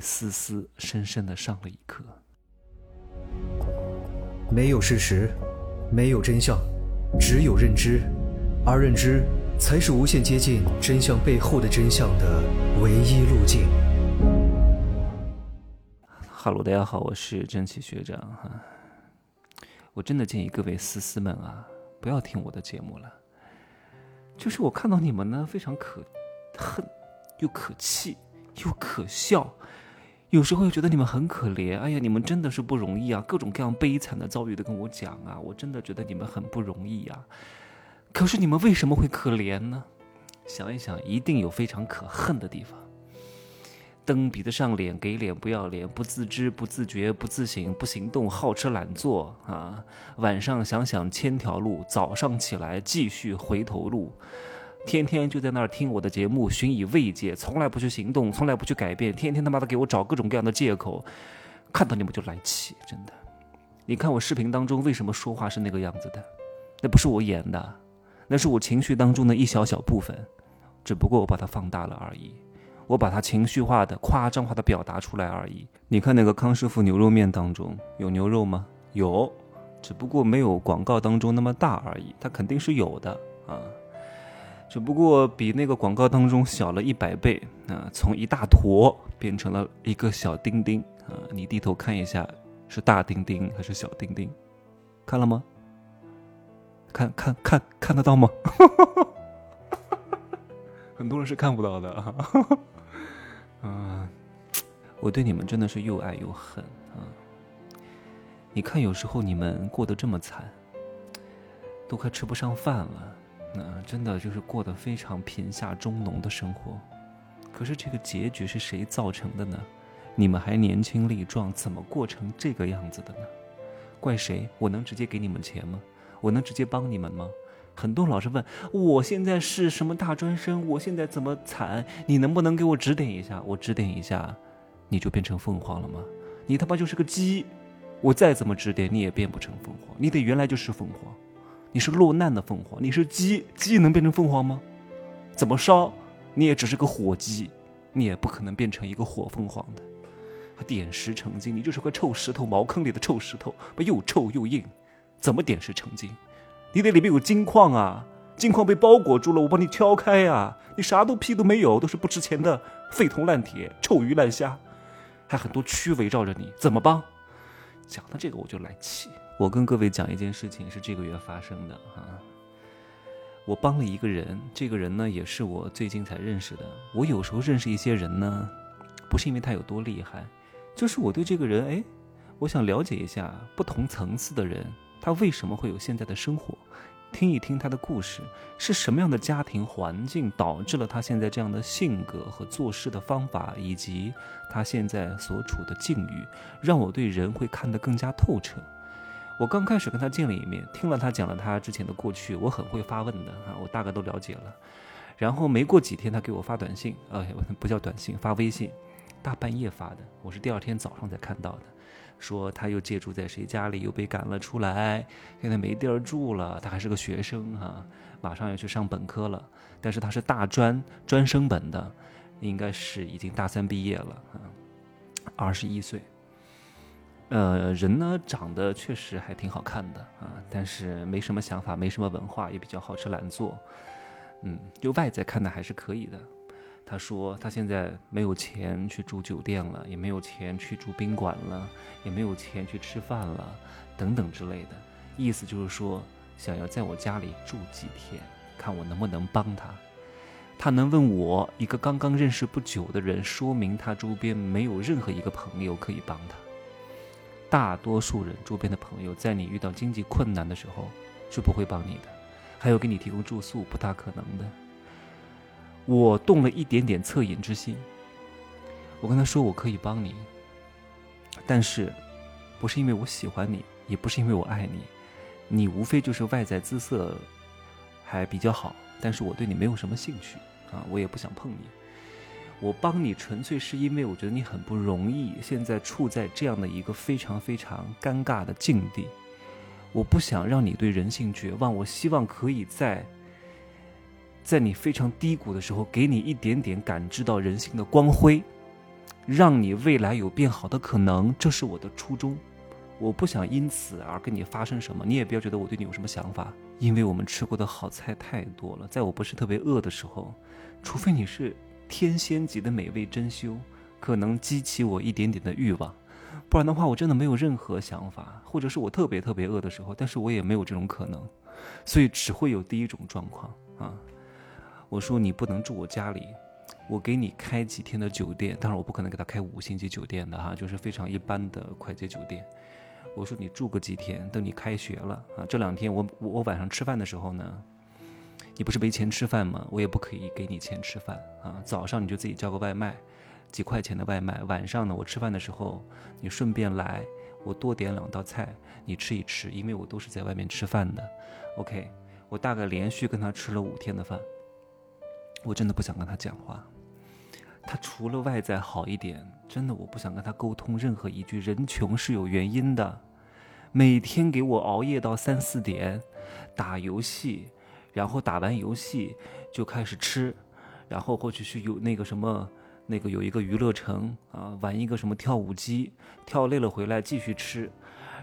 思思深深的上了一课。没有事实，没有真相，只有认知，而认知才是无限接近真相背后的真相的唯一路径。哈喽，大家好，我是真奇学长哈。我真的建议各位思思们啊，不要听我的节目了。就是我看到你们呢，非常可恨，又可气，又可笑。有时候又觉得你们很可怜，哎呀，你们真的是不容易啊！各种各样悲惨的遭遇都跟我讲啊，我真的觉得你们很不容易呀。可是你们为什么会可怜呢？想一想，一定有非常可恨的地方。蹬鼻子上脸，给脸不要脸，不自知不自觉不自省不行动，好吃懒做啊！晚上想想千条路，早上起来继续回头路。天天就在那儿听我的节目，寻以慰藉，从来不去行动，从来不去改变，天天他妈的给我找各种各样的借口，看到你们就来气，真的。你看我视频当中为什么说话是那个样子的？那不是我演的，那是我情绪当中的一小小部分，只不过我把它放大了而已，我把它情绪化的、夸张化的表达出来而已。你看那个康师傅牛肉面当中有牛肉吗？有，只不过没有广告当中那么大而已，它肯定是有的啊。只不过比那个广告当中小了一百倍啊！从一大坨变成了一个小丁丁啊！你低头看一下，是大丁丁还是小丁丁？看了吗？看看看看得到吗？很多人是看不到的啊！啊，我对你们真的是又爱又恨啊！你看，有时候你们过得这么惨，都快吃不上饭了。真的就是过得非常贫下中农的生活，可是这个结局是谁造成的呢？你们还年轻力壮，怎么过成这个样子的呢？怪谁？我能直接给你们钱吗？我能直接帮你们吗？很多老师问，我现在是什么大专生？我现在怎么惨？你能不能给我指点一下？我指点一下，你就变成凤凰了吗？你他妈就是个鸡！我再怎么指点你也变不成凤凰，你得原来就是凤凰。你是落难的凤凰，你是鸡，鸡能变成凤凰吗？怎么烧，你也只是个火鸡，你也不可能变成一个火凤凰的。点石成金，你就是块臭石头，茅坑里的臭石头，又臭又硬，怎么点石成金？你得里面有金矿啊，金矿被包裹住了，我帮你敲开呀。你啥都屁都没有，都是不值钱的废铜烂铁、臭鱼烂虾，还很多蛆围绕着你，怎么帮？讲到这个我就来气。我跟各位讲一件事情，是这个月发生的啊。我帮了一个人，这个人呢也是我最近才认识的。我有时候认识一些人呢，不是因为他有多厉害，就是我对这个人，哎，我想了解一下不同层次的人，他为什么会有现在的生活，听一听他的故事，是什么样的家庭环境导致了他现在这样的性格和做事的方法，以及他现在所处的境遇，让我对人会看得更加透彻。我刚开始跟他见了一面，听了他讲了他之前的过去，我很会发问的啊，我大概都了解了。然后没过几天，他给我发短信，呃，不叫短信，发微信，大半夜发的，我是第二天早上才看到的，说他又借住在谁家里，又被赶了出来，现在没地儿住了。他还是个学生哈，马上要去上本科了，但是他是大专专升本的，应该是已经大三毕业了啊，二十一岁。呃，人呢长得确实还挺好看的啊，但是没什么想法，没什么文化，也比较好吃懒做。嗯，就外在看的还是可以的。他说他现在没有钱去住酒店了，也没有钱去住宾馆了，也没有钱去吃饭了，等等之类的。意思就是说，想要在我家里住几天，看我能不能帮他。他能问我一个刚刚认识不久的人，说明他周边没有任何一个朋友可以帮他。大多数人周边的朋友，在你遇到经济困难的时候，是不会帮你的，还有给你提供住宿，不大可能的。我动了一点点恻隐之心，我跟他说我可以帮你，但是，不是因为我喜欢你，也不是因为我爱你，你无非就是外在姿色还比较好，但是我对你没有什么兴趣啊，我也不想碰你。我帮你纯粹是因为我觉得你很不容易，现在处在这样的一个非常非常尴尬的境地，我不想让你对人性绝望，我希望可以在，在你非常低谷的时候，给你一点点感知到人性的光辉，让你未来有变好的可能，这是我的初衷。我不想因此而跟你发生什么，你也不要觉得我对你有什么想法，因为我们吃过的好菜太多了。在我不是特别饿的时候，除非你是天仙级的美味珍馐，可能激起我一点点的欲望，不然的话，我真的没有任何想法。或者是我特别特别饿的时候，但是我也没有这种可能，所以只会有第一种状况啊。我说你不能住我家里。我给你开几天的酒店，当然我不可能给他开五星级酒店的哈，就是非常一般的快捷酒店。我说你住个几天，等你开学了啊，这两天我我晚上吃饭的时候呢，你不是没钱吃饭吗？我也不可以给你钱吃饭啊。早上你就自己叫个外卖，几块钱的外卖。晚上呢，我吃饭的时候你顺便来，我多点两道菜，你吃一吃，因为我都是在外面吃饭的。OK，我大概连续跟他吃了五天的饭，我真的不想跟他讲话。他除了外在好一点，真的我不想跟他沟通任何一句。人穷是有原因的，每天给我熬夜到三四点，打游戏，然后打完游戏就开始吃，然后或者是有那个什么，那个有一个娱乐城啊，玩一个什么跳舞机，跳累了回来继续吃，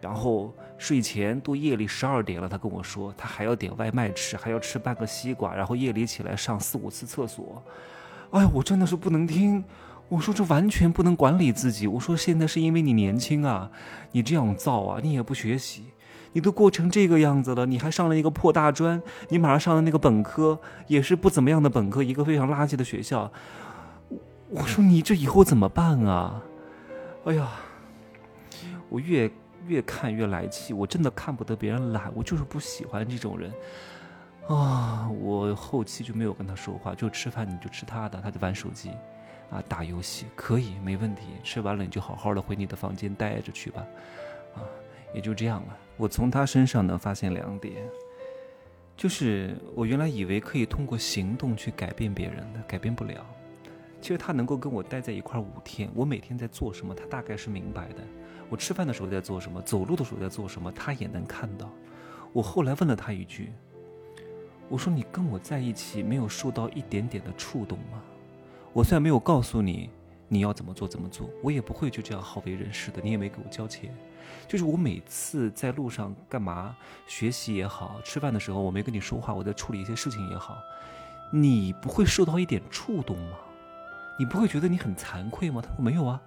然后睡前都夜里十二点了，他跟我说他还要点外卖吃，还要吃半个西瓜，然后夜里起来上四五次厕所。哎呀，我真的是不能听。我说这完全不能管理自己。我说现在是因为你年轻啊，你这样造啊，你也不学习，你都过成这个样子了，你还上了一个破大专，你马上上的那个本科也是不怎么样的本科，一个非常垃圾的学校。我说你这以后怎么办啊？哎呀，我越越看越来气，我真的看不得别人懒，我就是不喜欢这种人。啊，我后期就没有跟他说话，就吃饭你就吃他的，他就玩手机，啊，打游戏可以没问题。吃完了你就好好的回你的房间待着去吧，啊，也就这样了。我从他身上呢发现两点，就是我原来以为可以通过行动去改变别人的，改变不了。其实他能够跟我待在一块五天，我每天在做什么，他大概是明白的。我吃饭的时候在做什么，走路的时候在做什么，他也能看到。我后来问了他一句。我说你跟我在一起没有受到一点点的触动吗？我虽然没有告诉你你要怎么做怎么做，我也不会就这样好为人师的。你也没给我交钱，就是我每次在路上干嘛学习也好，吃饭的时候我没跟你说话，我在处理一些事情也好，你不会受到一点触动吗？你不会觉得你很惭愧吗？他说没有啊，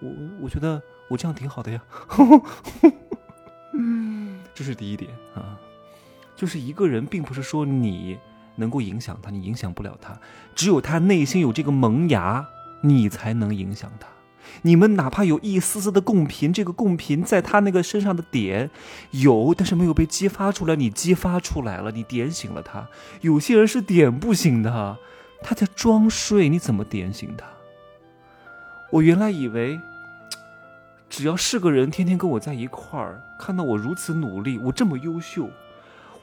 我我觉得我这样挺好的呀。这是第一点啊。就是一个人，并不是说你能够影响他，你影响不了他。只有他内心有这个萌芽，你才能影响他。你们哪怕有一丝丝的共频，这个共频在他那个身上的点有，但是没有被激发出来，你激发出来了，你点醒了他。有些人是点不醒的，他在装睡，你怎么点醒他？我原来以为，只要是个人天天跟我在一块儿，看到我如此努力，我这么优秀。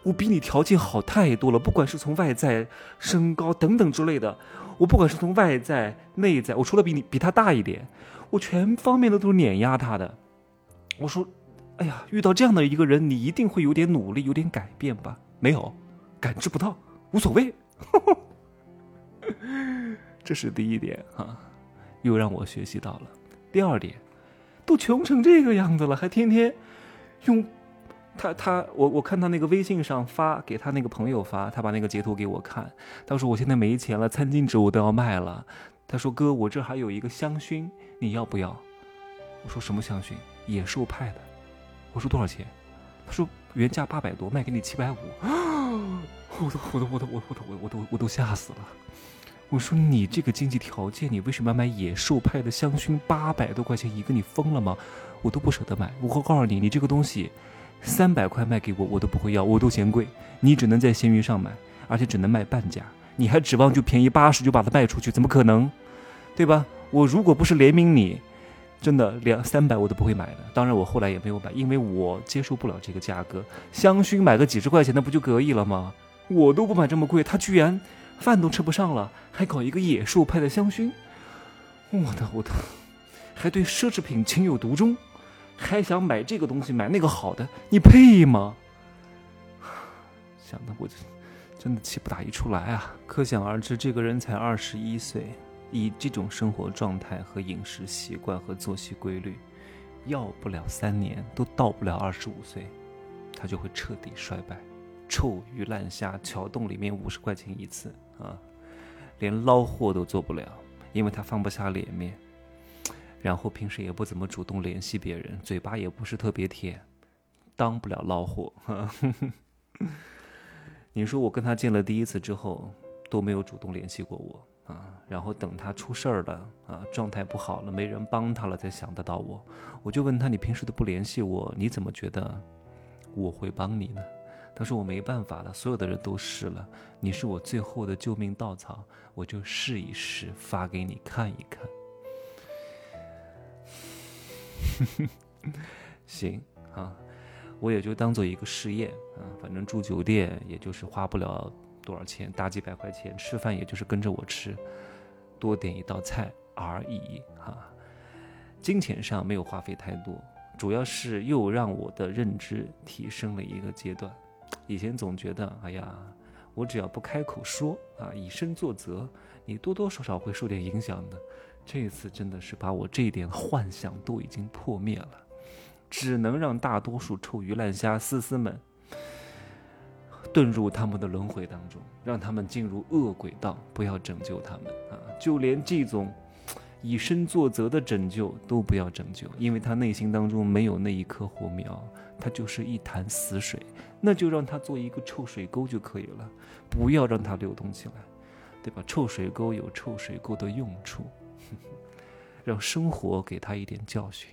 我比你条件好太多了，不管是从外在、身高等等之类的，我不管是从外在、内在，我除了比你比他大一点，我全方面的都是碾压他的。我说，哎呀，遇到这样的一个人，你一定会有点努力，有点改变吧？没有，感知不到，无所谓。这是第一点啊，又让我学习到了。第二点，都穷成这个样子了，还天天用。他他我我看他那个微信上发给他那个朋友发，他把那个截图给我看。他说我现在没钱了，餐巾纸我都要卖了。他说哥，我这还有一个香薰，你要不要？我说什么香薰？野兽派的。我说多少钱？他说原价八百多，卖给你七百五。我都我都我都我我都我都我都吓死了。我说你这个经济条件，你为什么要买野兽派的香薰？八百多块钱一个，你疯了吗？我都不舍得买。我会告诉你，你这个东西。三百块卖给我，我都不会要，我都嫌贵。你只能在闲鱼上买，而且只能卖半价。你还指望就便宜八十就把它卖出去？怎么可能？对吧？我如果不是怜悯你，真的两三百我都不会买的。当然，我后来也没有买，因为我接受不了这个价格。香薰买个几十块钱，那不就可以了吗？我都不买这么贵，他居然饭都吃不上了，还搞一个野兽派的香薰。我的我的，还对奢侈品情有独钟。还想买这个东西，买那个好的，你配吗？想的我就真的气不打一处来啊！可想而知，这个人才二十一岁，以这种生活状态和饮食习惯和作息规律，要不了三年，都到不了二十五岁，他就会彻底衰败。臭鱼烂虾，桥洞里面五十块钱一次啊，连捞货都做不了，因为他放不下脸面。然后平时也不怎么主动联系别人，嘴巴也不是特别甜，当不了老火。你说我跟他见了第一次之后都没有主动联系过我。啊，然后等他出事儿了啊，状态不好了，没人帮他了，才想得到我。我就问他，你平时都不联系我，你怎么觉得我会帮你呢？他说我没办法了，所有的人都试了，你是我最后的救命稻草，我就试一试，发给你看一看。行啊，我也就当做一个试验啊，反正住酒店也就是花不了。多少钱？大几百块钱，吃饭也就是跟着我吃，多点一道菜而已哈。金钱上没有花费太多，主要是又让我的认知提升了一个阶段。以前总觉得，哎呀，我只要不开口说啊，以身作则，你多多少少会受点影响的。这次真的是把我这点幻想都已经破灭了，只能让大多数臭鱼烂虾丝丝们。遁入他们的轮回当中，让他们进入恶鬼道，不要拯救他们啊！就连这种以身作则的拯救都不要拯救，因为他内心当中没有那一颗火苗，他就是一潭死水，那就让他做一个臭水沟就可以了，不要让它流动起来，对吧？臭水沟有臭水沟的用处，让生活给他一点教训。